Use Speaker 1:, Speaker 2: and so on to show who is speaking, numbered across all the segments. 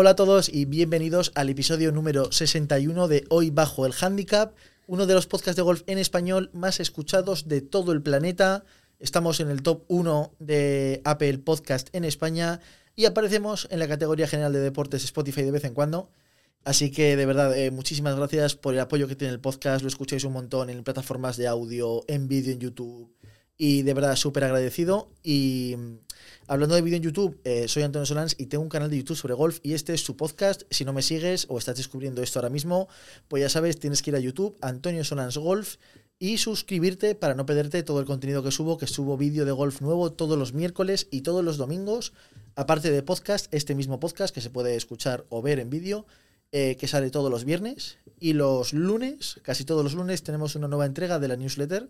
Speaker 1: Hola a todos y bienvenidos al episodio número 61 de Hoy Bajo el Handicap, uno de los podcasts de golf en español más escuchados de todo el planeta. Estamos en el top 1 de Apple Podcast en España y aparecemos en la categoría general de deportes Spotify de vez en cuando. Así que de verdad, eh, muchísimas gracias por el apoyo que tiene el podcast. Lo escucháis un montón en plataformas de audio, en vídeo, en YouTube. Y de verdad, súper agradecido. Y mm, hablando de vídeo en YouTube, eh, soy Antonio Solans y tengo un canal de YouTube sobre golf. Y este es su podcast. Si no me sigues o estás descubriendo esto ahora mismo, pues ya sabes, tienes que ir a YouTube, Antonio Solans Golf, y suscribirte para no perderte todo el contenido que subo, que subo vídeo de golf nuevo todos los miércoles y todos los domingos. Aparte de podcast, este mismo podcast que se puede escuchar o ver en vídeo eh, que sale todos los viernes. Y los lunes, casi todos los lunes, tenemos una nueva entrega de la newsletter,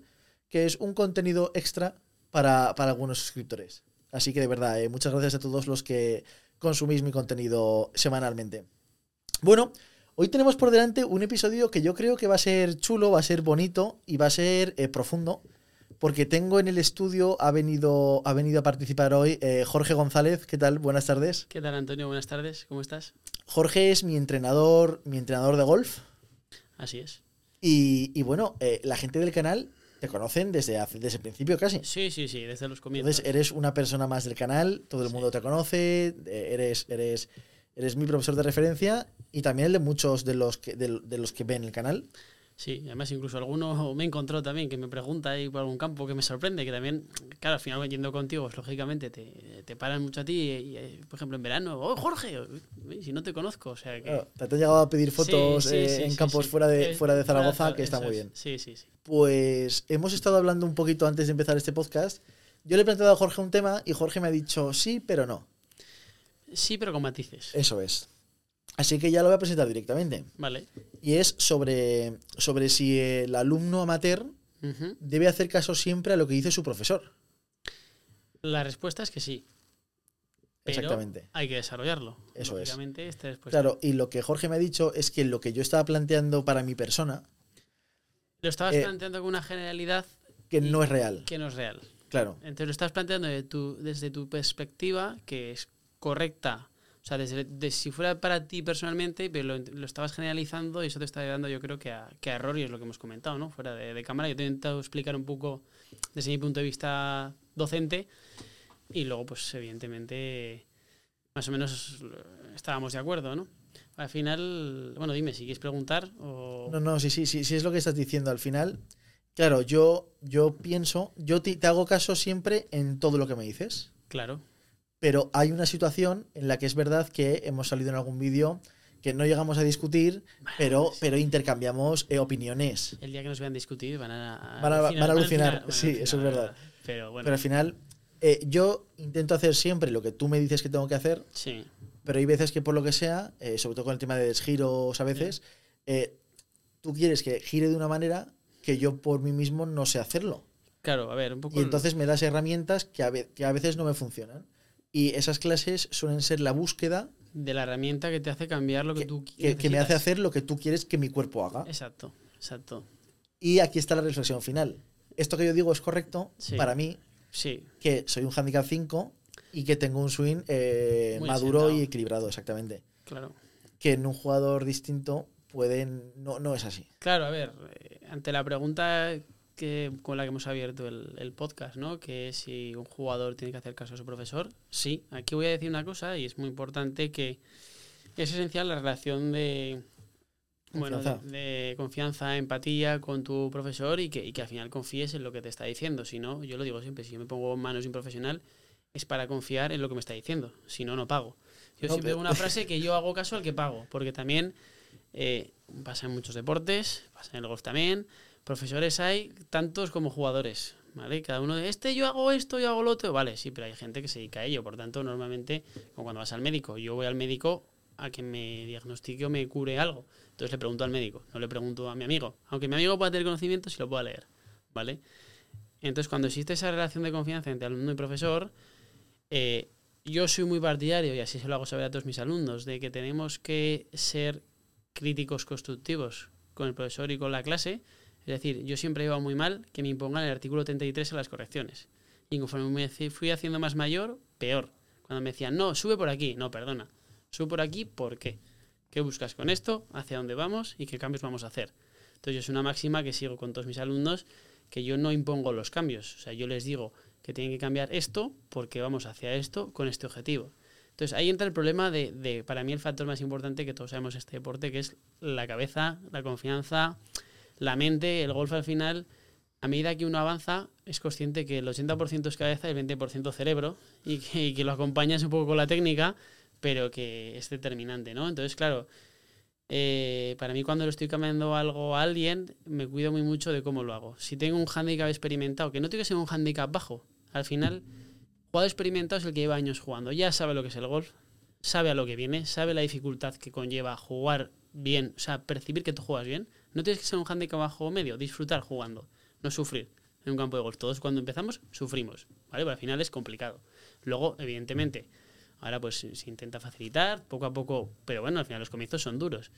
Speaker 1: que es un contenido extra para, algunos suscriptores. Así que de verdad, eh, muchas gracias a todos los que consumís mi contenido semanalmente. Bueno, hoy tenemos por delante un episodio que yo creo que va a ser chulo, va a ser bonito y va a ser eh, profundo porque tengo en el estudio, ha venido, ha venido a participar hoy Jorge González. ¿Qué tal? Buenas tardes.
Speaker 2: ¿Qué tal, Antonio? Buenas tardes. ¿Cómo estás?
Speaker 1: Jorge es mi entrenador, mi entrenador de golf.
Speaker 2: Así es.
Speaker 1: Y, bueno, eh, la gente del canal te conocen desde, desde el principio casi.
Speaker 2: Sí, sí, sí, desde los comienzos.
Speaker 1: Entonces eres una persona más del canal, todo el mundo te conoce, eh, eres, eres, eres mi profesor de referencia y también el de muchos de los que, de los que ven el canal.
Speaker 2: Sí, además incluso alguno me encontró también que me pregunta ahí por algún campo que me sorprende, que también, claro, al final yendo contigo, pues, lógicamente te, te, paran mucho a ti, y, eh, por ejemplo en verano, oh Jorge, si no te conozco, o sea que...
Speaker 1: te han llegado a pedir fotos eh, en campos fuera, de, fuera de Zaragoza, que está muy bien.
Speaker 2: Sí, sí, sí.
Speaker 1: Pues hemos estado hablando un poquito antes de empezar este podcast. Yo le he planteado a Jorge un tema y Jorge me ha dicho sí, pero no.
Speaker 2: Sí, pero con matices.
Speaker 1: Eso es. Así que ya lo voy a presentar directamente.
Speaker 2: Vale.
Speaker 1: Y es sobre, sobre si el alumno amateur debe hacer caso siempre a lo que dice su profesor.
Speaker 2: La respuesta es que sí. Exactamente. Hay que desarrollarlo.
Speaker 1: Eso es. Claro, y lo que Jorge me ha dicho es que lo que yo estaba planteando para mi persona.
Speaker 2: Lo estabas eh, planteando con una generalidad.
Speaker 1: Que no es real.
Speaker 2: Que no es real.
Speaker 1: Claro.
Speaker 2: Entonces lo estás planteando desde tu perspectiva, que es correcta o sea, desde, si fuera para ti personalmente, pero lo, estabas generalizando y eso te está llevando yo creo que a, que a error y es lo que hemos comentado, ¿no? Fuera de, cámara. Yo te he intentado explicar un poco desde mi punto de vista docente y luego, pues evidentemente, más o menos estábamos de acuerdo, ¿no? Al final, bueno, dime si quieres preguntar o...
Speaker 1: No, no, sí, sí, sí, sí es lo que estás diciendo. Al final, claro, yo, yo pienso, yo te hago caso siempre en todo lo que me dices.
Speaker 2: Claro
Speaker 1: pero hay una situación en la que es verdad que hemos salido en algún vídeo que no llegamos a discutir, pero, pero intercambiamos eh, opiniones.
Speaker 2: El día que nos vean discutir van a,
Speaker 1: van a, alucinar. sí, eso es verdad.
Speaker 2: Pero, bueno.
Speaker 1: pero al final, eh, yo intento hacer siempre lo que tú me dices que tengo que hacer.
Speaker 2: Sí.
Speaker 1: Pero hay veces que por lo que sea, eh, sobre todo con el tema de desgiros a veces, tú quieres que gire de una manera que yo por mí mismo no sé hacerlo.
Speaker 2: Claro, a ver, un poco.
Speaker 1: Y entonces me das herramientas que a, que a veces no me funcionan. Y esas clases suelen ser la búsqueda
Speaker 2: de la herramienta que te hace cambiar lo que, tú
Speaker 1: quieres. Que, me hace hacer lo que tú quieres que mi cuerpo haga.
Speaker 2: Exacto, exacto.
Speaker 1: Y aquí está la reflexión final. Esto que yo digo es correcto para mí,
Speaker 2: sí.
Speaker 1: que soy un handicap 5 y que tengo un swing eh, maduro y equilibrado, exactamente.
Speaker 2: Claro.
Speaker 1: Que en un jugador distinto pueden no, no es así.
Speaker 2: Claro, a ver, eh, ante la pregunta que, con la que hemos abierto el, podcast, ¿no? Que si un jugador tiene que hacer caso a su profesor. Sí, aquí voy a decir una cosa y es muy importante que es esencial la relación de, bueno, de, confianza, empatía con tu profesor y que, y que al final confíes en lo que te está diciendo. Si no, yo lo digo siempre, si yo me pongo en manos de un profesional es para confiar en lo que me está diciendo. Si no, no pago. Yo siempre digo una frase que yo hago caso al que pago, porque también eh, pasa en muchos deportes, pasa en el golf también profesores hay tantos como jugadores, ¿vale? Cada uno de este yo hago esto, yo hago lo otro, vale, sí, pero hay gente que se dedica a ello, por tanto, normalmente, como cuando vas al médico, yo voy al médico a que me diagnostique o me cure algo, entonces le pregunto al médico, no le pregunto a mi amigo, aunque mi amigo pueda tener conocimiento, si lo pueda leer, ¿vale? Entonces, cuando existe esa relación de confianza entre alumno y profesor, eh, yo soy muy partidario, y así se lo hago saber a todos mis alumnos, de que tenemos que ser críticos constructivos con el profesor y con la clase, es decir, yo siempre iba muy mal que me impongan el artículo 33 en las correcciones. Y conforme me fui haciendo más mayor, peor. Cuando me decían, no, sube por aquí, no, perdona. Subo por aquí, ¿por qué? ¿Qué buscas con esto? ¿Hacia dónde vamos? ¿Y qué cambios vamos a hacer? Entonces, es una máxima que sigo con todos mis alumnos, que yo no impongo los cambios. O sea, yo les digo que tienen que cambiar esto porque vamos hacia esto con este objetivo. Entonces, ahí entra el problema de, de, para mí, el factor más importante que todos sabemos este deporte, que es la cabeza, la confianza, la mente, el golf al final a medida que uno avanza, es consciente que el 80% es cabeza y el 20% cerebro, y que, y que, lo acompañas un poco con la técnica, pero que es determinante, ¿no? Entonces, claro, eh, para mí cuando lo estoy cambiando algo a alguien, me cuido muy mucho de cómo lo hago. Si tengo un handicap experimentado, que no tiene que ser un handicap bajo, al final, jugador experimentado es el que lleva años jugando, ya sabe lo que es el golf, sabe a lo que viene, sabe la dificultad que conlleva jugar bien, o sea, percibir que tú juegas bien. No tienes que ser un handicap bajo medio, disfrutar jugando no sufrir en un campo de golf. Todos cuando empezamos sufrimos, ¿vale? Pero al final es complicado. Luego, evidentemente, ahora pues se intenta facilitar poco a poco, pero bueno, al final los comienzos son duros.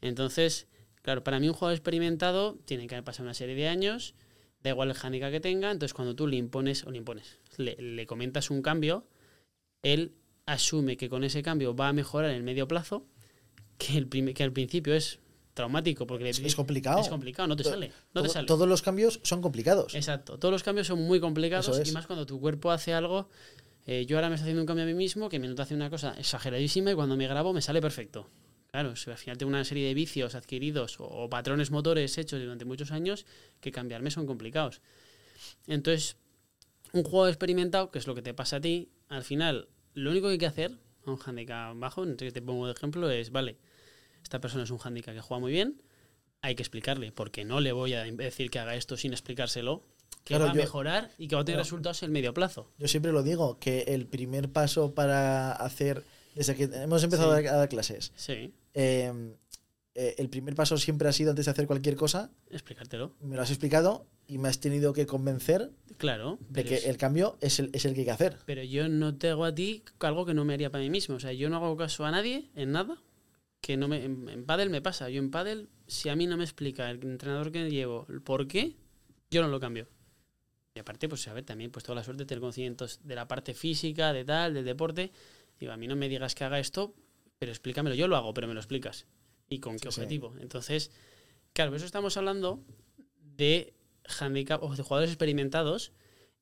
Speaker 2: Entonces, claro, para mí un jugador experimentado tiene que haber pasado una serie de años, da igual el handicap que tenga, entonces cuando tú le impones o le impones, le, le comentas un cambio, él asume que con ese cambio va a mejorar en el medio plazo, que, el que al principio es traumático porque
Speaker 1: es, es, complicado.
Speaker 2: Es complicado, no te sale. No te sale.
Speaker 1: Todos los cambios son complicados.
Speaker 2: Exacto, todos los cambios son muy complicados
Speaker 1: es.
Speaker 2: y más cuando tu cuerpo hace algo. Eh, yo ahora me estoy haciendo un cambio a mí mismo que me noto hace una cosa exageradísima y cuando me grabo me sale perfecto. Claro, si al final tengo una serie de vicios adquiridos o, o patrones motores hechos durante muchos años que cambiarme son complicados. Entonces, un juego experimentado, que es lo que te pasa a ti, al final, lo único que hay que hacer a un handicap bajo, entonces te pongo de ejemplo, es, vale, esta persona es un handicap que juega muy bien, hay que explicarle, porque no le voy a decir que haga esto sin explicárselo, que claro, va a yo, mejorar y que va a tener claro, resultados en el medio plazo.
Speaker 1: Yo siempre lo digo, que el primer paso para hacer, desde que hemos empezado sí. a dar clases,
Speaker 2: sí.
Speaker 1: eh, eh, el primer paso siempre ha sido antes de hacer cualquier cosa,
Speaker 2: explicártelo.
Speaker 1: Me lo has explicado y me has tenido que convencer
Speaker 2: claro,
Speaker 1: de que es, el cambio es el, es el que hay que hacer.
Speaker 2: Pero yo no te hago a ti algo que no me haría para mí mismo. O sea, yo no hago caso a nadie en nada que no me, en, en pádel me pasa. Yo en pádel, si a mí no me explica el entrenador que llevo el por qué, yo no lo cambio. Y aparte, pues a ver, también pues toda la suerte de tener conocimientos de la parte física, de tal, del deporte. Digo, a mí no me digas que haga esto, pero explícamelo. Yo lo hago, pero me lo explicas. ¿Y con qué sí, objetivo? Sí. Entonces, claro, eso estamos hablando de handicap o de jugadores experimentados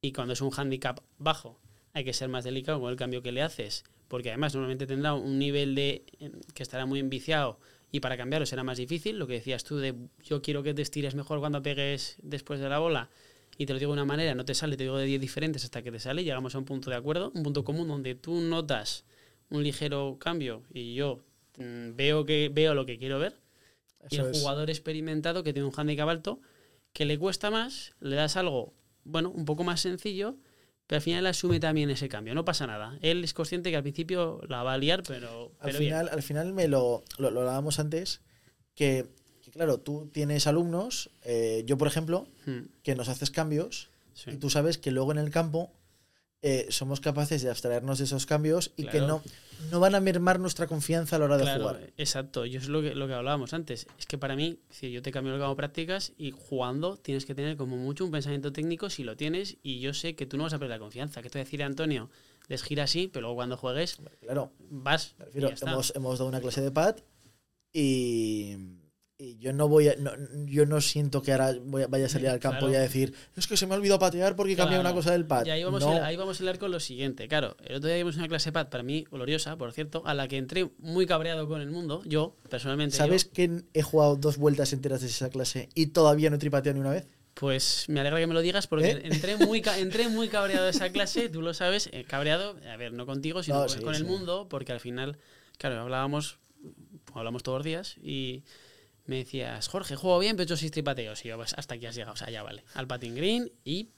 Speaker 2: y cuando es un handicap bajo hay que ser más delicado con el cambio que le haces porque además normalmente tendrá un nivel de que estará muy enviciado y para cambiarlo será más difícil. Lo que decías tú de yo quiero que te estires mejor cuando pegues después de la bola y te lo digo de una manera, no te sale, te digo de 10 diferentes hasta que te sale, llegamos a un punto de acuerdo, un punto común donde tú notas un ligero cambio y yo veo que veo lo que quiero ver. Eso y el es. jugador experimentado que tiene un handicap alto que le cuesta más, le das algo, bueno, un poco más sencillo, pero al final asume también ese cambio, no pasa nada. Él es consciente que al principio la va a liar, pero...
Speaker 1: Al
Speaker 2: pero
Speaker 1: final,
Speaker 2: bien.
Speaker 1: al final me lo, lo, lo hablábamos antes, que, que, claro, tú tienes alumnos, eh, yo por ejemplo, hmm. que nos haces cambios sí. y tú sabes que luego en el campo eh, somos capaces de abstraernos de esos cambios y claro. que no, no van a mermar nuestra confianza a la hora
Speaker 2: claro,
Speaker 1: de jugar.
Speaker 2: Exacto, yo es lo que, lo que hablábamos antes. Es que para mí, si yo te cambio el campo prácticas y jugando tienes que tener como mucho un pensamiento técnico si lo tienes y yo sé que tú no vas a perder la confianza. Que te voy a decir, Antonio, les gira así, pero luego cuando juegues,
Speaker 1: claro.
Speaker 2: vas.
Speaker 1: Refiero, hemos, hemos dado una clase de pad y y yo no voy a, no, yo no siento que ahora voy a, vaya a salir al campo claro. y a decir es que se me ha olvidado patear porque
Speaker 2: claro.
Speaker 1: cambié una cosa del pad.
Speaker 2: Y ahí vamos,
Speaker 1: no.
Speaker 2: a, ahí vamos a hablar con lo siguiente. Claro, el otro día vimos una clase de pad para mí gloriosa, por cierto, a la que entré muy cabreado con el mundo, yo personalmente.
Speaker 1: ¿Sabes
Speaker 2: yo,
Speaker 1: que he jugado dos vueltas enteras de esa clase y todavía no he tripateado ni una vez?
Speaker 2: Pues me alegra que me lo digas porque ¿Eh? entré, muy, entré muy cabreado de esa clase, tú lo sabes, eh, cabreado, a ver, no contigo, sino
Speaker 1: no,
Speaker 2: con,
Speaker 1: sí,
Speaker 2: con
Speaker 1: sí.
Speaker 2: el mundo, porque al final, claro, hablábamos, hablamos todos los días y me decías, Jorge, juego bien, pero he hecho seis tripateos. Y yo, pues hasta aquí has llegado, o sea, ya vale. Al patin green y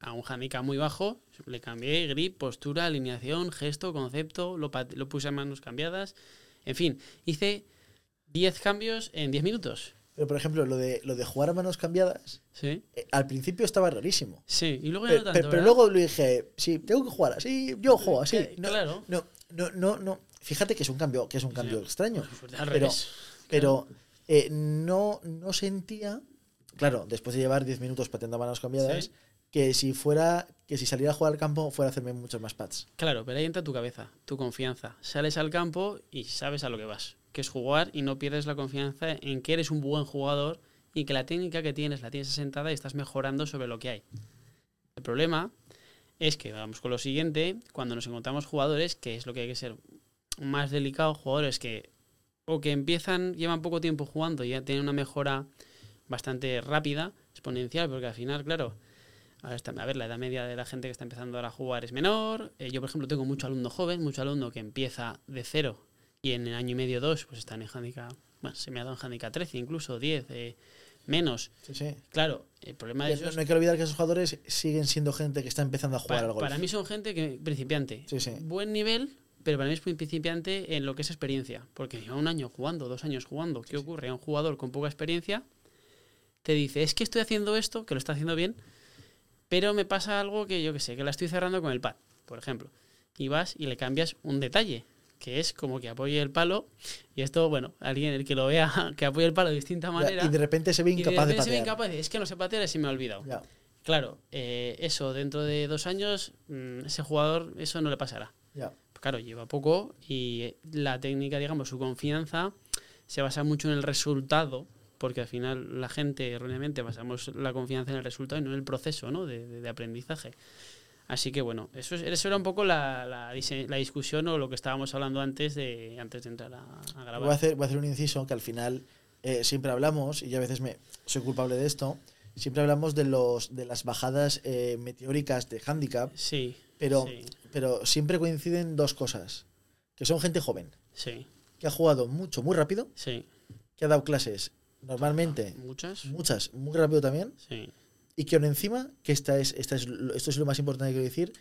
Speaker 2: a un handicap muy bajo le cambié grip, postura, alineación, gesto, concepto, lo, lo puse en manos cambiadas. En fin, hice 10 cambios en 10 minutos.
Speaker 1: Pero, por ejemplo, lo de, lo de jugar a manos cambiadas,
Speaker 2: ¿Sí?
Speaker 1: Eh, al principio estaba rarísimo.
Speaker 2: Sí, y luego
Speaker 1: pero,
Speaker 2: no tanto,
Speaker 1: pero, pero, luego le dije, sí, tengo que jugar así, yo juego así.
Speaker 2: Eh,
Speaker 1: no,
Speaker 2: claro.
Speaker 1: No, no, no, no. Fíjate que es un cambio, que es un cambio sí. extraño.
Speaker 2: Pues
Speaker 1: pero,
Speaker 2: revés,
Speaker 1: pero eh, no, no sentía, claro, después de llevar 10 minutos pateando manos cambiadas,
Speaker 2: sí.
Speaker 1: que si fuera, que si saliera a jugar al campo fuera a hacerme muchos más pads.
Speaker 2: Claro, pero ahí entra tu cabeza, tu confianza. Sales al campo y sabes a lo que vas, que es jugar y no pierdes la confianza en que eres un buen jugador y que la técnica que tienes la tienes asentada y estás mejorando sobre lo que hay. El problema es que, vamos con lo siguiente, cuando nos encontramos jugadores, que es lo que hay que ser más delicado, jugadores que o que empiezan, llevan poco tiempo jugando y ya tienen una mejora bastante rápida, exponencial, porque al final, claro, a ver, la edad media de la gente que está empezando ahora a jugar es menor. Eh, yo, por ejemplo, tengo mucho alumno joven, mucho alumno que empieza de cero y en el año y medio, dos, pues están en handicap, bueno, se me ha dado en handicap 13, incluso 10, eh, menos.
Speaker 1: Sí, sí.
Speaker 2: Claro, el problema de
Speaker 1: No, no hay que olvidar que esos jugadores siguen siendo gente que está empezando a jugar
Speaker 2: para,
Speaker 1: al golf.
Speaker 2: para mí son gente que principiante.
Speaker 1: Sí, sí.
Speaker 2: Buen nivel, pero para mí es muy principiante en lo que es experiencia. Porque lleva un año jugando, dos años jugando. ¿Qué ocurre? A un jugador con poca experiencia te dice, es que estoy haciendo esto, que lo está haciendo bien, pero me pasa algo que yo que sé, que la estoy cerrando con el pad, por ejemplo. Y vas y le cambias un detalle, que es como que apoye el palo. Y esto, bueno, alguien el que lo vea, que apoye el palo de distinta manera.
Speaker 1: y de repente se ve
Speaker 2: y de
Speaker 1: incapaz de,
Speaker 2: repente se ve
Speaker 1: patear.
Speaker 2: incapaz, dice, es que no sé patear y se me ha olvidado.
Speaker 1: Ya.
Speaker 2: Claro, eh, eso dentro de dos años, mm, ese jugador, eso no le pasará.
Speaker 1: Ya.
Speaker 2: Claro, lleva poco y la técnica, digamos, su confianza se basa mucho en el resultado, porque al final la gente erróneamente basamos la confianza en el resultado y no en el proceso ¿no? de, de- de aprendizaje. Así que bueno, eso, es- eso era un poco la, la, la discusión o lo que estábamos hablando antes de, antes de entrar a, a grabar.
Speaker 1: Voy a, hacer, voy a hacer un inciso que al final eh, siempre hablamos, y yo a veces me soy culpable de esto, siempre hablamos de, los, de las bajadas eh, meteóricas de handicap,
Speaker 2: Sí,
Speaker 1: pero,
Speaker 2: sí,
Speaker 1: pero siempre coinciden dos cosas. Que son gente joven,
Speaker 2: sí,
Speaker 1: que ha jugado mucho, muy rápido,
Speaker 2: sí.
Speaker 1: que ha dado clases normalmente,
Speaker 2: Muchas.
Speaker 1: muchas, muy rápido también,
Speaker 2: Sí,
Speaker 1: y que aún encima, que esta es, esta es, esto es lo más importante que quiero decir,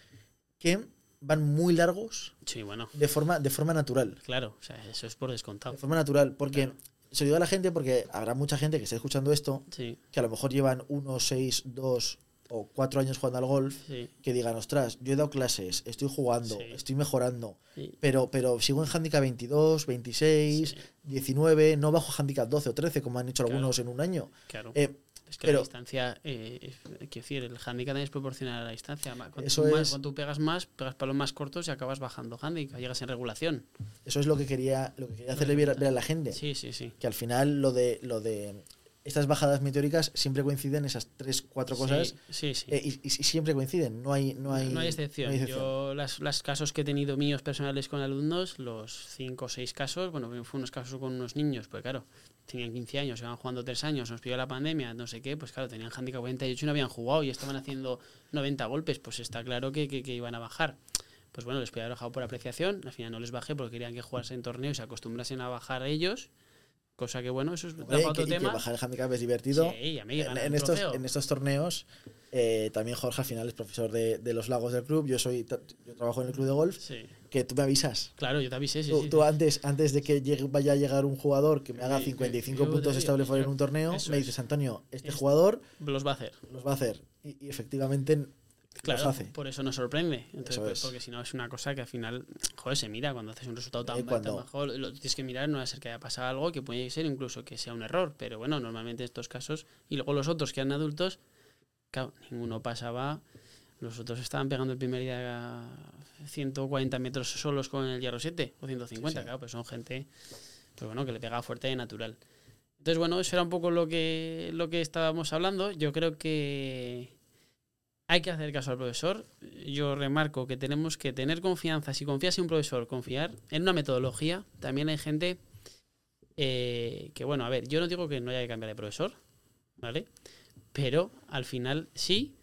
Speaker 1: que van muy largos
Speaker 2: sí, bueno,
Speaker 1: de forma, de forma natural.
Speaker 2: claro, o sea, eso es por descontado.
Speaker 1: De forma natural, porque
Speaker 2: Claro.
Speaker 1: se lo digo a la gente porque habrá mucha gente que esté escuchando esto
Speaker 2: Sí,
Speaker 1: que a lo mejor llevan uno, seis, dos o cuatro años jugando al golf,
Speaker 2: sí,
Speaker 1: que digan, ostras, yo he dado clases, estoy jugando,
Speaker 2: Sí.
Speaker 1: estoy mejorando,
Speaker 2: sí,
Speaker 1: pero, pero sigo en handicap 22, 26,
Speaker 2: sí,
Speaker 1: 19, no bajo handicap 12 o 13 como han hecho
Speaker 2: Claro.
Speaker 1: algunos en un año.
Speaker 2: claro.
Speaker 1: Eh,
Speaker 2: Es que
Speaker 1: Pero-
Speaker 2: la distancia, eh, es- quiero decir, el handicap también es proporcional a la distancia. Cuanto,
Speaker 1: Eso
Speaker 2: más,
Speaker 1: es-
Speaker 2: cuanto tú pegas más, pegas palos más cortos y acabas bajando handicap, llegas en regulación.
Speaker 1: eso es lo que quería, lo que quería hacerle ver, ver a la gente,
Speaker 2: Sí, sí, sí.
Speaker 1: que al final lo de, lo de estas bajadas meteóricas siempre coinciden esas tres, cuatro cosas
Speaker 2: Sí, sí. sí.
Speaker 1: eh, y, y siempre coinciden, no hay, no hay,
Speaker 2: no hay excepción.
Speaker 1: no hay excepción.
Speaker 2: Yo, las, las casos que he tenido míos personales con alumnos, los cinco o seis casos, bueno, fue unos casos con unos niños, pues claro, tenían 15 años, iban jugando 3 años, nos pilló la pandemia, no sé qué, pues claro, tenían handicap 48 y no habían jugado y estaban haciendo 90 golpes, pues está claro que, que, que iban a bajar. Pues bueno, les podía haber bajado por apreciación, al final no les bajé porque querían que jugasen torneos y se acostumbrasen a bajar ellos, cosa que bueno, eso es para otro
Speaker 1: que, y que
Speaker 2: tema.
Speaker 1: bajar el handicap es divertido.
Speaker 2: Sí,
Speaker 1: en, estos, en estos torneos, eh, también Jorge al final es profesor de, de los lagos del club. Yo soy yo trabajo en el club de golf.
Speaker 2: Sí,
Speaker 1: Que tú me avisas.
Speaker 2: claro, yo te avisé, sí,
Speaker 1: tú
Speaker 2: sí,
Speaker 1: tú
Speaker 2: sí.
Speaker 1: antes, antes de que llegue- vaya a llegar un jugador que me haga
Speaker 2: Sí,
Speaker 1: 55
Speaker 2: yo
Speaker 1: puntos
Speaker 2: te-
Speaker 1: estable fuera en un torneo, me
Speaker 2: es.
Speaker 1: dices, Antonio, este
Speaker 2: Es-
Speaker 1: jugador
Speaker 2: los va a hacer.
Speaker 1: los va a hacer. Y, y efectivamente
Speaker 2: Claro,
Speaker 1: hace.
Speaker 2: por eso nos sorprende. Entonces, pues,
Speaker 1: es.
Speaker 2: porque si no es una cosa que al final, joder, se mira cuando haces un resultado tan,
Speaker 1: cuando-
Speaker 2: tan bajo, lo tienes que mirar, no va a ser que haya pasado algo, que puede ser incluso que sea un error, pero bueno, normalmente en estos casos, y luego los otros que eran adultos, claro, ninguno pasaba, los otros estaban pegando el primer día a 140 metros solos con el hierro 7 o 150,
Speaker 1: Sí, sí.
Speaker 2: claro, pues son gente, pues bueno, que le pegaba fuerte y natural. Entonces, bueno, eso era un poco lo que, lo que estábamos hablando. Yo creo que hay que hacer caso al profesor. Yo remarco que tenemos que tener confianza. Si confías en un profesor, confiar en una metodología. También hay gente eh, que, bueno, a ver, yo no digo que no haya que cambiar de profesor, ¿vale? Pero al final sí.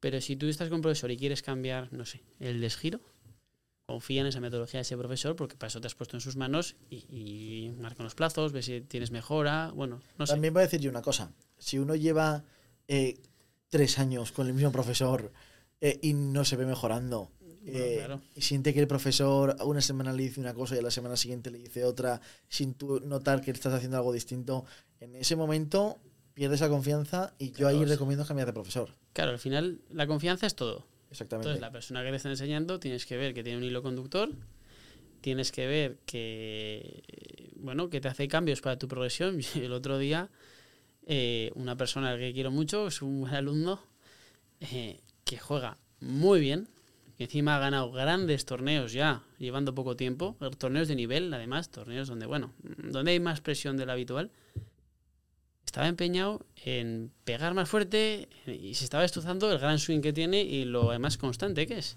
Speaker 2: Pero si tú estás con un profesor y quieres cambiar, no sé, el desgiro, confía en esa metodología de ese profesor porque para eso te has puesto en sus manos y, y marca los plazos, ve si tienes mejora. Bueno, no sé.
Speaker 1: También voy a decir yo una cosa. Si uno lleva eh, tres años con el mismo profesor eh, y no se ve mejorando,
Speaker 2: Bueno,
Speaker 1: eh,
Speaker 2: claro.
Speaker 1: y siente que el profesor una semana le dice una cosa y a la semana siguiente le dice otra, sin tú notar que estás haciendo algo distinto, en ese momento pierdes la confianza y yo ahí recomiendo cambiar de profesor.
Speaker 2: Claro, al final la confianza es todo.
Speaker 1: Exactamente.
Speaker 2: Entonces, la persona que te está enseñando tienes que ver que tiene un hilo conductor, tienes que ver que, bueno, que te hace cambios para tu progresión. El otro día, eh, una persona que quiero mucho, es un buen alumno, eh, que juega muy bien, que encima ha ganado grandes torneos ya, llevando poco tiempo, torneos de nivel, además, torneos donde, bueno, donde hay más presión de la habitual, estaba empeñado en pegar más fuerte y se estaba estuzando el gran swing que tiene y lo más constante que es.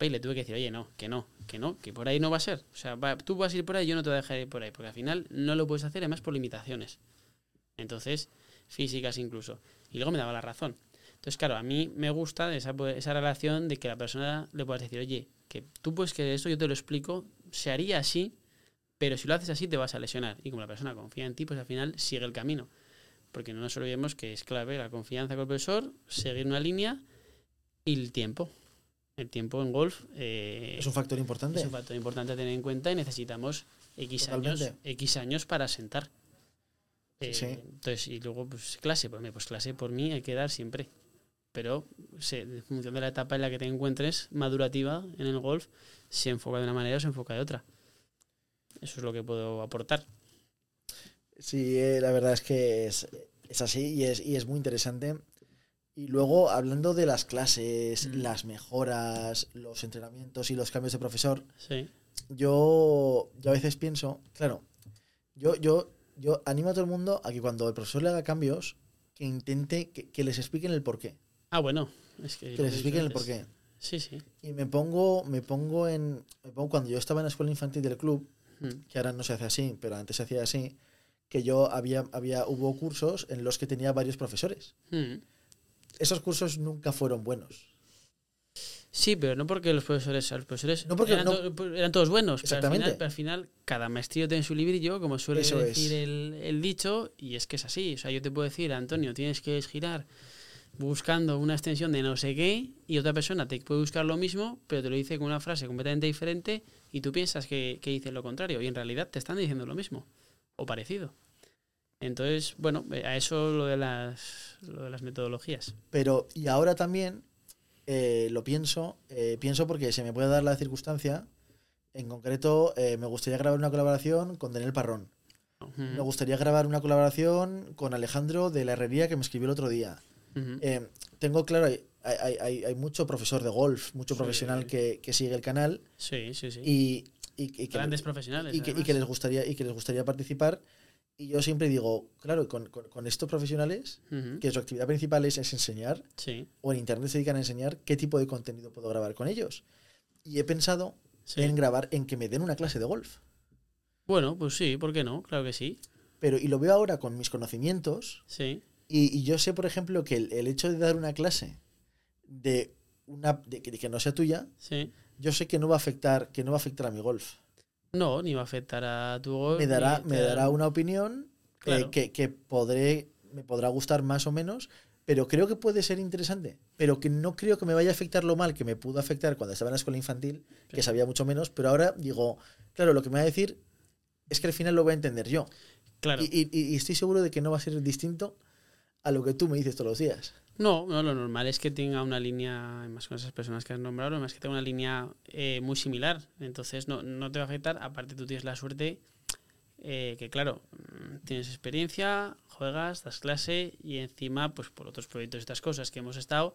Speaker 2: Y le tuve que decir, oye, no, que no, que no, que por ahí no va a ser. O sea, tú vas a ir por ahí, yo no te voy a dejar ir por ahí, porque al final no lo puedes hacer, además por limitaciones. Entonces, físicas incluso. Y luego me daba la razón. Entonces, claro, a mí me gusta esa, esa relación de que la persona le puedas decir, oye, que tú puedes que esto yo te lo explico, se haría así, pero si lo haces así te vas a lesionar. Y como la persona confía en ti, pues al final sigue el camino. Porque no nos olvidemos que es clave la confianza con el profesor, seguir una línea y el tiempo. El tiempo en golf
Speaker 1: eh, es un factor importante.
Speaker 2: Es un factor importante a tener en cuenta y necesitamos X años, X años para sentar. Eh, entonces, y luego, pues clase, pues, pues clase por mí hay que dar siempre pero en función de la etapa en la que te encuentres madurativa en el golf, se enfoca de una manera o se enfoca de otra. Eso es lo que puedo aportar.
Speaker 1: Sí, eh, la verdad es que es, así y es, y es muy interesante. Y luego, hablando de las clases, mm. las mejoras, los entrenamientos y los cambios de profesor, yo, yo a veces pienso, claro, yo, yo, yo animo a todo el mundo a que cuando el profesor le haga cambios, que intente que, que les expliquen el porqué.
Speaker 2: Ah, bueno. Es que,
Speaker 1: les expliquen el porqué.
Speaker 2: Sí, sí.
Speaker 1: Y me pongo, me pongo en. Me pongo cuando yo estaba en la escuela infantil del club, hmm. que ahora no se hace así, pero antes se hacía así, que yo había, había, hubo cursos en los que tenía varios profesores. Hmm. Esos cursos nunca fueron buenos.
Speaker 2: Sí, pero no porque los profesores, los profesores eran, todos buenos. Exactamente. Pero al, final, cada maestrillo tiene su librillo, como suele decir el, el, dicho, y es que es así. O sea, yo te puedo decir, Antonio, tienes que girar buscando una extensión de no sé qué y otra persona te puede buscar lo mismo, pero te lo dice con una frase completamente diferente y tú piensas que, que dice lo contrario y en realidad te están diciendo lo mismo o parecido. Entonces, bueno, eh, a eso lo de las, lo de las metodologías.
Speaker 1: Pero, y ahora también eh, lo pienso, eh, pienso porque se me puede dar la circunstancia, en concreto, me gustaría grabar una colaboración con Daniel Parrón. Me gustaría grabar una colaboración con Alejandro de la Herrería que me escribió el otro día. Eh, tengo claro, hay, hay, hay, mucho profesor de golf, mucho profesional que, que, sigue el canal.
Speaker 2: Sí, sí, sí.
Speaker 1: Y, y,
Speaker 2: Grandes profesionales.
Speaker 1: Y que, y que, les gustaría, y que les gustaría participar. Y yo siempre digo, claro, con, con, estos profesionales, que su actividad principal es, es enseñar, o en Internet se dedican a enseñar, ¿qué tipo de contenido puedo grabar con ellos? Y he pensado en grabar, en que me den una clase de golf.
Speaker 2: Bueno, pues sí, ¿por qué no? Claro que sí.
Speaker 1: Pero, y lo veo ahora con mis conocimientos.
Speaker 2: Sí.
Speaker 1: Y, yo sé, por ejemplo, que el, hecho de dar una clase de una de, que no sea tuya, yo sé que no va a afectar, que no va a afectar a mi golf.
Speaker 2: No, ni va a afectar a tu golf.
Speaker 1: Me dará, me dará una opinión eh, que, que, podré, me podrá gustar más o menos, pero creo que puede ser interesante. Pero que no creo que me vaya a afectar lo mal que me pudo afectar cuando estaba en la escuela infantil, que sabía mucho menos, pero ahora digo, claro, lo que me va a decir es que al final lo voy a entender yo.
Speaker 2: Claro.
Speaker 1: Y, y estoy seguro de que no va a ser distinto a lo que tú me dices todos los días.
Speaker 2: No, no, lo normal es que tenga una línea, más con esas personas que has nombrado, más que tenga una línea eh, muy similar. Entonces no, no, te va a afectar. Aparte, tú tienes la suerte eh, que, claro, mm, tienes experiencia, juegas, das clase y encima, pues por otros proyectos, y estas cosas que hemos estado,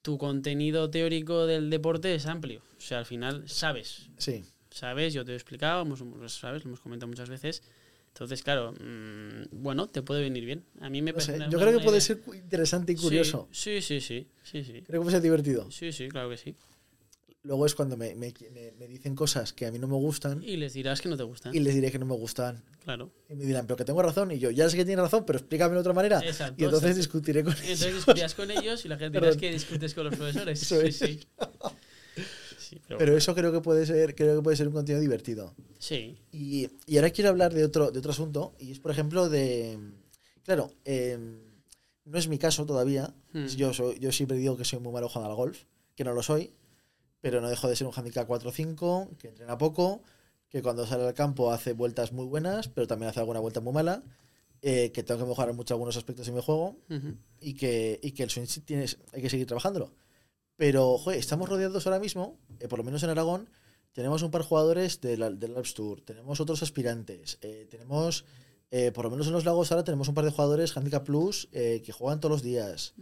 Speaker 2: tu contenido teórico del deporte es amplio. O sea, al final sabes.
Speaker 1: Sí.
Speaker 2: Sabes, yo te he explicado, hemos, sabes, lo hemos comentado muchas veces entonces, claro, mm, bueno, te puede venir bien. A mí me
Speaker 1: Yo creo que puede ser interesante y curioso.
Speaker 2: Sí, sí, sí, sí, sí.
Speaker 1: Creo que puede ser divertido.
Speaker 2: Sí, sí, claro que sí.
Speaker 1: Luego es cuando me, me, me, dicen cosas que a mí no me gustan.
Speaker 2: Y les dirás que no te gustan.
Speaker 1: Y les diré que no me gustan.
Speaker 2: Claro.
Speaker 1: Y me dirán, pero que tengo razón. Y yo, ya sé que tienes razón, pero explícame de otra manera. Exacto. Y entonces discutiré con
Speaker 2: ellos. Entonces discutirás con ellos y la gente dirá que discutes con los profesores. sí, sí.
Speaker 1: Pero, eso creo que puede ser, creo que puede ser un contenido divertido.
Speaker 2: Sí.
Speaker 1: Y, y ahora quiero hablar de otro, de otro asunto, y es por ejemplo de. Claro, em, no es mi caso todavía. Hmm. Yo, soy, yo siempre digo que soy muy malo jugando al golf, que no lo soy, pero no dejo de ser un handicap 4-5, que entrena poco, que cuando sale al campo hace vueltas muy buenas, pero también hace alguna vuelta muy mala. Eh, que tengo que mejorar mucho algunos aspectos de mi juego y, que, y que el swing tienes, hay que seguir trabajándolo. Pero, joder, estamos rodeados ahora mismo, eh, por lo menos en Aragón, tenemos un par de jugadores del, del Alps Tour, tenemos otros aspirantes, eh, tenemos, eh, por lo menos en los lagos ahora tenemos un par de jugadores Handicap Plus que juegan todos los días.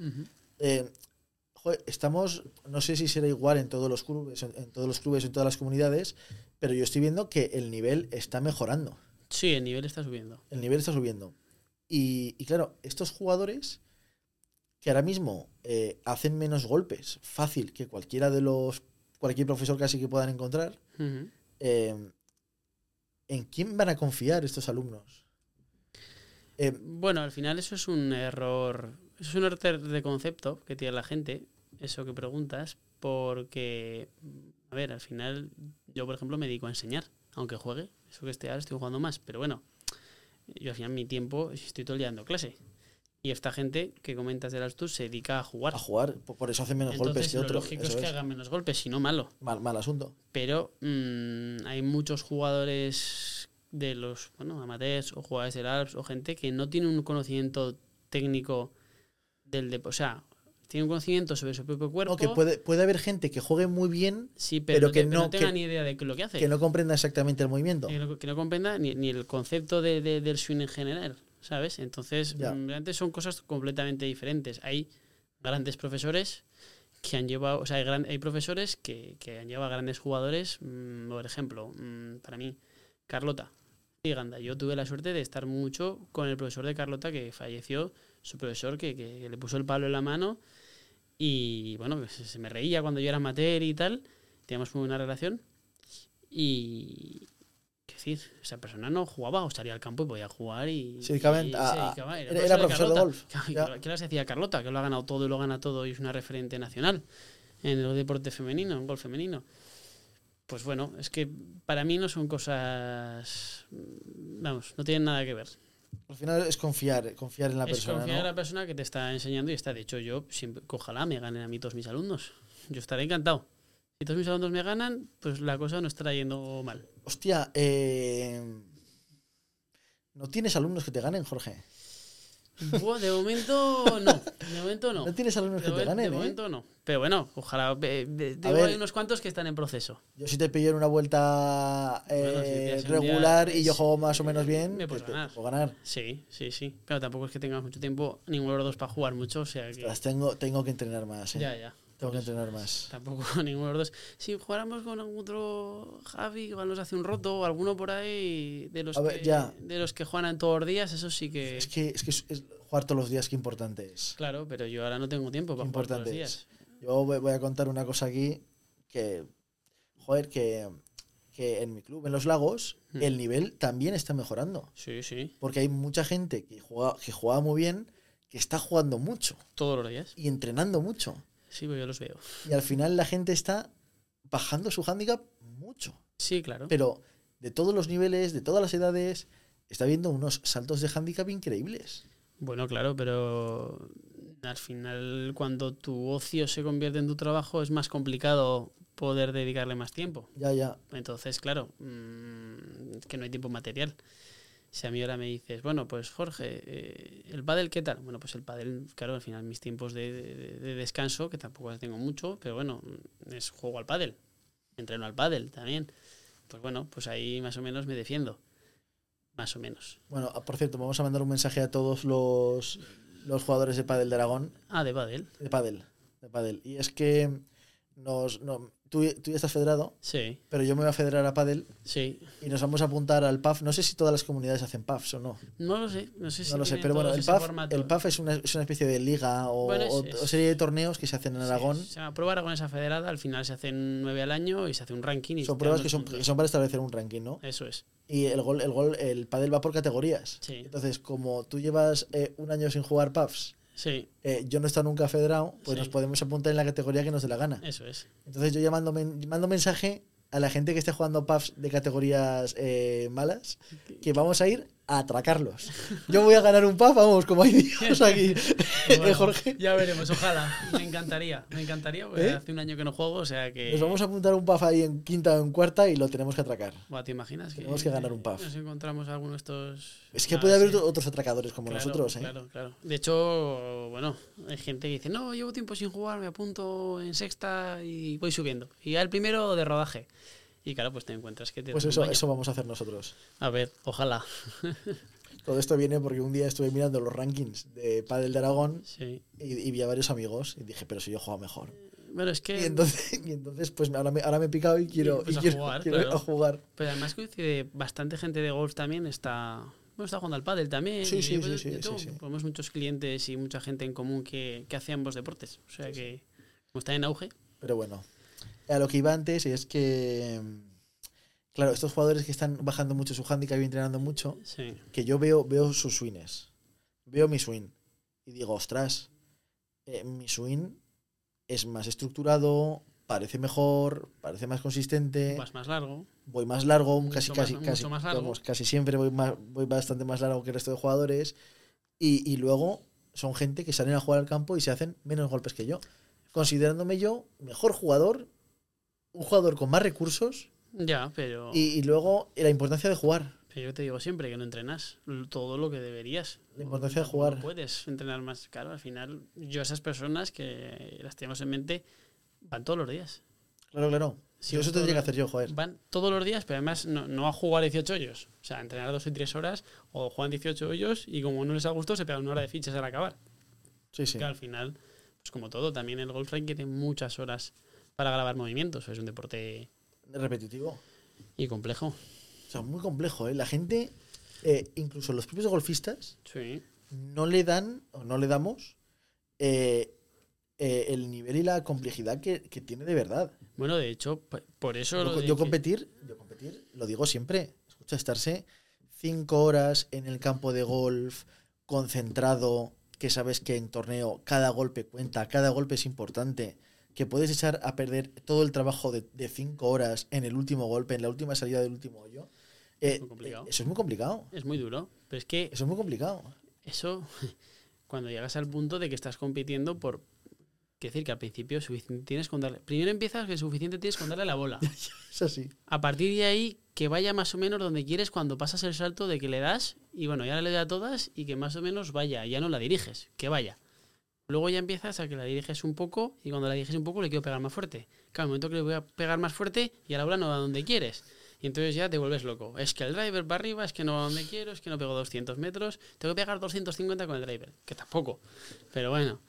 Speaker 1: joder, estamos, no sé si será igual en todos los clubes, en, en todos los clubes, en todas las comunidades, pero yo estoy viendo que el nivel está mejorando.
Speaker 2: Sí, el nivel está subiendo.
Speaker 1: El nivel está subiendo. Y, y claro, estos jugadores que ahora mismo eh, hacen menos golpes, fácil que cualquiera de los, cualquier profesor casi que puedan encontrar, eh, ¿en quién van a confiar estos alumnos? Eh,
Speaker 2: Bueno, al final eso es un error. Eso es un error de concepto que tiene la gente, eso que preguntas, porque, a ver, al final yo, por ejemplo, me dedico a enseñar, aunque juegue. Eso que esté ahora estoy jugando más, pero bueno, yo al final mi tiempo estoy todo el día dando clase. Y esta gente que comentas de las TUS se dedica a jugar.
Speaker 1: a jugar, por eso hacen menos golpes que
Speaker 2: lo
Speaker 1: otros.
Speaker 2: lógico es que hagan menos golpes, si no malo.
Speaker 1: Mal, mal asunto.
Speaker 2: Pero mm, hay muchos jugadores de los bueno, amateurs o jugadores del ALPS o gente que no tiene un conocimiento técnico del deporte. O sea, tiene un conocimiento sobre su propio cuerpo.
Speaker 1: No, que puede, puede haber gente que juegue muy bien,
Speaker 2: sí, pero,
Speaker 1: que no-
Speaker 2: tenga
Speaker 1: que-
Speaker 2: ni idea de lo que hace.
Speaker 1: que no comprenda exactamente el movimiento.
Speaker 2: Que no- que no comprenda ni, ni el concepto de, de- del swing en general, ¿sabes? Entonces,
Speaker 1: Ya.
Speaker 2: mm, realmente son cosas completamente diferentes. Hay grandes profesores que han llevado, o sea, hay, gran- hay profesores que, que han llevado a grandes jugadores, mm, por ejemplo, mm, para mí, Carlota y Ganda. Yo tuve la suerte de estar mucho con el profesor de Carlota que falleció, su profesor que, que le puso el palo en la mano y bueno, pues se me reía cuando yo era amateur y tal, teníamos muy buena relación y, ¿Qué decir? Esa persona no jugaba o salía al campo y podía jugar y.
Speaker 1: Dedicaba
Speaker 2: y
Speaker 1: en- a- a- era- era profesor de
Speaker 2: Carlota.
Speaker 1: golf.
Speaker 2: ¿Qué, les decía Carlota? Que lo ha ganado todo y lo gana todo y es una referente nacional en el deporte femenino, en golf femenino. Pues bueno, es que para mí no son cosas. Vamos, no tienen nada que ver.
Speaker 1: Al final es confiar, confiar en la
Speaker 2: es
Speaker 1: persona.
Speaker 2: confiar
Speaker 1: ¿no?
Speaker 2: en la persona que te está enseñando y está. De hecho, yo siempre, ojalá me ganen a mí todos mis alumnos. Yo estaré encantado. Si todos mis alumnos me ganan, pues la cosa no estará yendo mal.
Speaker 1: Hostia, eh, ¿no tienes alumnos que te ganen, Jorge?
Speaker 2: Buah, de momento no. De momento no.
Speaker 1: No tienes alumnos
Speaker 2: De,
Speaker 1: que te
Speaker 2: momen- de
Speaker 1: ganen, ¿eh?
Speaker 2: momento no. Pero bueno, ojalá. eh, eh,
Speaker 1: ver.
Speaker 2: ahí unos cuantos que están en proceso.
Speaker 1: Yo si te pillo en una vuelta
Speaker 2: Bueno, si
Speaker 1: eh,
Speaker 2: día,
Speaker 1: regular y yo juego más o menos bien,
Speaker 2: me
Speaker 1: pues
Speaker 2: puedes
Speaker 1: te
Speaker 2: ganar.
Speaker 1: puedo ganar.
Speaker 2: Sí, sí, sí. Pero tampoco es que tengamos mucho tiempo, ninguno de los dos para jugar mucho, o sea que.
Speaker 1: Ostras, tengo, tengo que entrenar más, ¿eh?
Speaker 2: Ya, ya.
Speaker 1: Tengo que entrenar más.
Speaker 2: Tampoco ninguno de los dos. Si jugáramos con algún otro Javi, igual nos hace un roto o alguno por ahí de los,
Speaker 1: ver,
Speaker 2: que,
Speaker 1: ya.
Speaker 2: de los que juegan todos los días, eso sí que.
Speaker 1: Es que, es que es- es jugar todos los días, qué importante es.
Speaker 2: Claro, pero yo ahora no tengo tiempo
Speaker 1: Qué
Speaker 2: para jugar todos los días.
Speaker 1: es. Yo voy voy a contar una cosa aquí que, joder, que, que en mi club, en los lagos,
Speaker 2: Hmm.
Speaker 1: el nivel también está mejorando.
Speaker 2: Sí, sí.
Speaker 1: Porque hay mucha gente que juega, que juega muy bien, que está jugando mucho
Speaker 2: Todos los días.
Speaker 1: y entrenando mucho.
Speaker 2: Sí, yo los veo.
Speaker 1: Y al final la gente está bajando su handicap mucho.
Speaker 2: Sí, claro.
Speaker 1: Pero de todos los niveles, de todas las edades, está viendo unos saltos de handicap increíbles.
Speaker 2: Bueno, claro, pero al final cuando tu ocio se convierte en tu trabajo es más complicado poder dedicarle más tiempo.
Speaker 1: Ya, ya.
Speaker 2: Entonces, claro, mm, que no hay tiempo material. Si a mí ahora me dices, bueno, pues Jorge, eh, ¿el pádel qué tal? Bueno, pues el pádel, claro, al final mis tiempos de, de- de descanso, que tampoco tengo mucho, pero bueno, es juego al pádel, entreno al pádel también. Pues bueno, pues ahí más o menos me defiendo. Más o menos.
Speaker 1: Bueno, ah, por cierto, vamos a mandar un mensaje a todos los, los jugadores de pádel de Aragón.
Speaker 2: Ah, de pádel.
Speaker 1: De pádel. De pádel. Y es que nos, no, tú, tú ya estás federado,
Speaker 2: Sí,
Speaker 1: pero yo me voy a federar a pádel
Speaker 2: sí.
Speaker 1: y nos vamos a apuntar al PAF. No sé si todas las comunidades hacen PAFs o no.
Speaker 2: No lo sé, no sé si
Speaker 1: No lo sé, pero bueno, el PAF, el PAF es, una, es una especie de liga o,
Speaker 2: Bueno,
Speaker 1: o- serie de torneos que se hacen en
Speaker 2: Sí,
Speaker 1: Aragón.
Speaker 2: se llama prueba aragonesa federada, al final se hacen nueve al año y se hace un ranking. Y
Speaker 1: Son pruebas que son, que son para establecer un ranking, ¿no?
Speaker 2: Eso es.
Speaker 1: Y el gol, el gol, el pádel va por categorías.
Speaker 2: Sí.
Speaker 1: Entonces, como tú llevas eh, un año sin jugar PAFs,
Speaker 2: Sí,
Speaker 1: eh, yo no he estado nunca federado, pues
Speaker 2: Sí.
Speaker 1: nos podemos apuntar en la categoría que nos dé la gana.
Speaker 2: eso es.
Speaker 1: Entonces yo ya mando, mando mensaje a la gente que esté jugando PAFs de categorías eh, malas, que vamos a ir a atracarlos. Yo voy a ganar un PAF, vamos, como hay Dios aquí,
Speaker 2: Bueno,
Speaker 1: Jorge.
Speaker 2: Ya veremos, ojalá. Me encantaría, me encantaría, porque
Speaker 1: ¿Eh?
Speaker 2: hace un año que no juego, o sea que.
Speaker 1: Nos vamos a apuntar un PAF ahí en quinta o en cuarta y lo tenemos que atracar.
Speaker 2: Buah, ¿Te imaginas?
Speaker 1: Tenemos que ganar un PAF.
Speaker 2: Nos encontramos alguno de estos.
Speaker 1: Es que
Speaker 2: Ah,
Speaker 1: puede haber
Speaker 2: sí.
Speaker 1: otros atracadores como
Speaker 2: Claro,
Speaker 1: nosotros, ¿eh?
Speaker 2: Claro, claro. De hecho, bueno, hay gente que dice, no, llevo tiempo sin jugar, me apunto en sexta y voy subiendo. Y ya el primero de rodaje. Y claro, pues te encuentras que te
Speaker 1: Pues eso, eso vamos a hacer nosotros.
Speaker 2: A ver, ojalá.
Speaker 1: Todo esto viene porque un día estuve mirando los rankings de Padel de Aragón
Speaker 2: Sí.
Speaker 1: y, y vi a varios amigos y dije, pero si yo juego mejor.
Speaker 2: Bueno, es que.
Speaker 1: Y entonces, y entonces pues ahora me, ahora me he picado y quiero,
Speaker 2: pues
Speaker 1: y
Speaker 2: a
Speaker 1: quiero,
Speaker 2: jugar,
Speaker 1: quiero
Speaker 2: claro.
Speaker 1: a jugar.
Speaker 2: Pero además coincide bastante gente de golf también está. Bueno, está jugando al pádel también.
Speaker 1: Sí, sí,
Speaker 2: pues
Speaker 1: sí, sí, sí.
Speaker 2: Tenemos muchos clientes y mucha gente en común que, que hace ambos deportes. O sea que, como está en auge,
Speaker 1: Pero bueno, a lo que iba antes es que, claro, estos jugadores que están bajando mucho su handicap y entrenando mucho,
Speaker 2: sí.
Speaker 1: que yo veo, veo sus swings, veo mi swing y digo, ostras, eh, mi swing es más estructurado, parece mejor, parece más consistente,
Speaker 2: Vas más largo.
Speaker 1: voy más largo,
Speaker 2: Mucho
Speaker 1: casi,
Speaker 2: más-
Speaker 1: casi,
Speaker 2: mucho
Speaker 1: casi,
Speaker 2: más largo.
Speaker 1: casi siempre voy, más, voy bastante más largo que el resto de jugadores y, y luego son gente que salen a jugar al campo y se hacen menos golpes que yo, considerándome yo mejor jugador, un jugador con más recursos
Speaker 2: Ya, pero.
Speaker 1: y, y luego la importancia de jugar.
Speaker 2: Pero yo te digo siempre que no entrenas todo lo que deberías.
Speaker 1: La importancia de
Speaker 2: No
Speaker 1: jugar.
Speaker 2: puedes entrenar más. Claro, al final, yo esas personas que las tenemos en mente van todos los días.
Speaker 1: Claro, claro.
Speaker 2: Sí,
Speaker 1: eso tendría que hacer yo, joder.
Speaker 2: Van todos los días, pero además no, no a jugar 18 hoyos. O sea, a entrenar dos y tres horas o juegan 18 hoyos y como no les ha gustado, se pegan una hora de fichas al acabar.
Speaker 1: Sí, sí.
Speaker 2: Que al final, pues como todo, también el golf requiere muchas horas para grabar movimientos. Es un deporte
Speaker 1: Repetitivo.
Speaker 2: y complejo.
Speaker 1: O sea, muy complejo, ¿eh? La gente, eh, incluso los propios golfistas,
Speaker 2: Sí.
Speaker 1: no le dan o no le damos eh, eh, el nivel y la complejidad que, que tiene de verdad.
Speaker 2: Bueno, de hecho, por eso... lo
Speaker 1: Yo, yo
Speaker 2: que-
Speaker 1: competir, yo competir, lo digo siempre. Escucha, estarse cinco horas en el campo de golf, concentrado, que sabes que en torneo cada golpe cuenta, cada golpe es importante, que puedes echar a perder todo el trabajo de, de cinco horas en el último golpe, en la última salida del último hoyo. Eh, eh, eso es muy complicado.
Speaker 2: Es muy duro. Pero es que
Speaker 1: Eso es muy complicado.
Speaker 2: eso, cuando llegas al punto de que estás compitiendo por... Quiere decir que al principio suficiente tienes con darle... Primero empiezas que suficiente tienes con darle la bola.
Speaker 1: Es así.
Speaker 2: A partir de ahí, que vaya más o menos donde quieres cuando pasas el salto de que le das y bueno, ya le doy a todas y que más o menos vaya, ya no la diriges, que vaya. Luego ya empiezas a que la diriges un poco y cuando la diriges un poco le quiero pegar más fuerte. Claro, al momento que le voy a pegar más fuerte y a la bola no va donde quieres. Y entonces ya te vuelves loco. Es que el driver va arriba, es que no va donde quiero, es que no pego 200 metros. Tengo que pegar 250 con el driver, que tampoco. Pero bueno.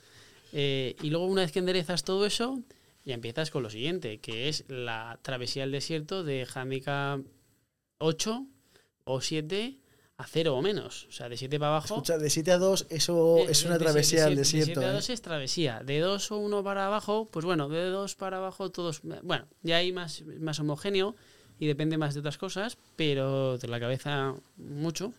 Speaker 2: Eh, y luego una vez que enderezas todo eso, ya empiezas con lo siguiente, que es la travesía del desierto de handicap 8 o 7 a 0 o menos. O sea, de 7 para abajo.
Speaker 1: Escucha, de 7 a 2, eso
Speaker 2: Eh,
Speaker 1: es una
Speaker 2: de-
Speaker 1: travesía
Speaker 2: de
Speaker 1: al
Speaker 2: siete-
Speaker 1: desierto.
Speaker 2: De 7 a
Speaker 1: ¿eh?
Speaker 2: 2 es travesía. De 2 o 1 para abajo, pues bueno, de 2 para abajo todos... Bueno, ya hay más, más homogéneo y depende más de otras cosas, pero de la cabeza mucho,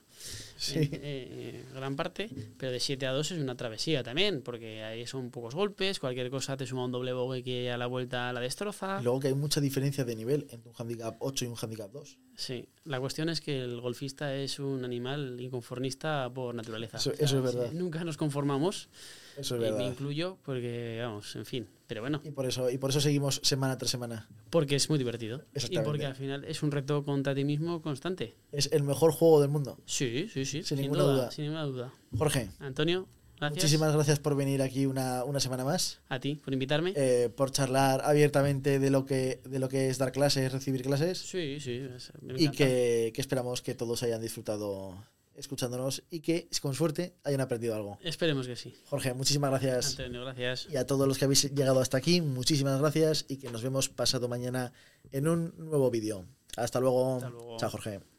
Speaker 1: Sí.
Speaker 2: en, eh, gran parte, pero de 7 a 2 es una travesía también, porque ahí son pocos golpes, cualquier cosa te suma un doble bogue que a la vuelta la destroza.
Speaker 1: Y luego que hay mucha diferencia de nivel entre un handicap 8 y un handicap 2.
Speaker 2: Sí, la cuestión es que el golfista es un animal inconformista por naturaleza.
Speaker 1: Eso- eso es verdad.
Speaker 2: Nunca nos conformamos.
Speaker 1: Eso es
Speaker 2: y me
Speaker 1: verdad.
Speaker 2: incluyo porque, vamos, en fin. Pero bueno,
Speaker 1: Y por eso, y por eso seguimos semana tras semana.
Speaker 2: porque es muy divertido. Y porque al final es un reto contra ti mismo constante.
Speaker 1: Es el mejor juego del mundo.
Speaker 2: Sí, sí, sí.
Speaker 1: Sin ninguna duda.
Speaker 2: Sin ninguna duda.
Speaker 1: Jorge,
Speaker 2: Antonio, gracias.
Speaker 1: muchísimas gracias por venir aquí una, una semana más.
Speaker 2: A ti por invitarme.
Speaker 1: eh, por charlar abiertamente de lo que de lo que es dar clases, recibir clases.
Speaker 2: sí, sí. me
Speaker 1: Y que, que esperamos que todos hayan disfrutado escuchándonos y que, con suerte, hayan aprendido algo.
Speaker 2: Esperemos que sí.
Speaker 1: Jorge, muchísimas gracias.
Speaker 2: Antonio, gracias.
Speaker 1: Y a todos los que habéis llegado hasta aquí, muchísimas gracias y que nos vemos pasado mañana en un nuevo vídeo. Hasta luego.
Speaker 2: Hasta luego.
Speaker 1: Chao, Jorge.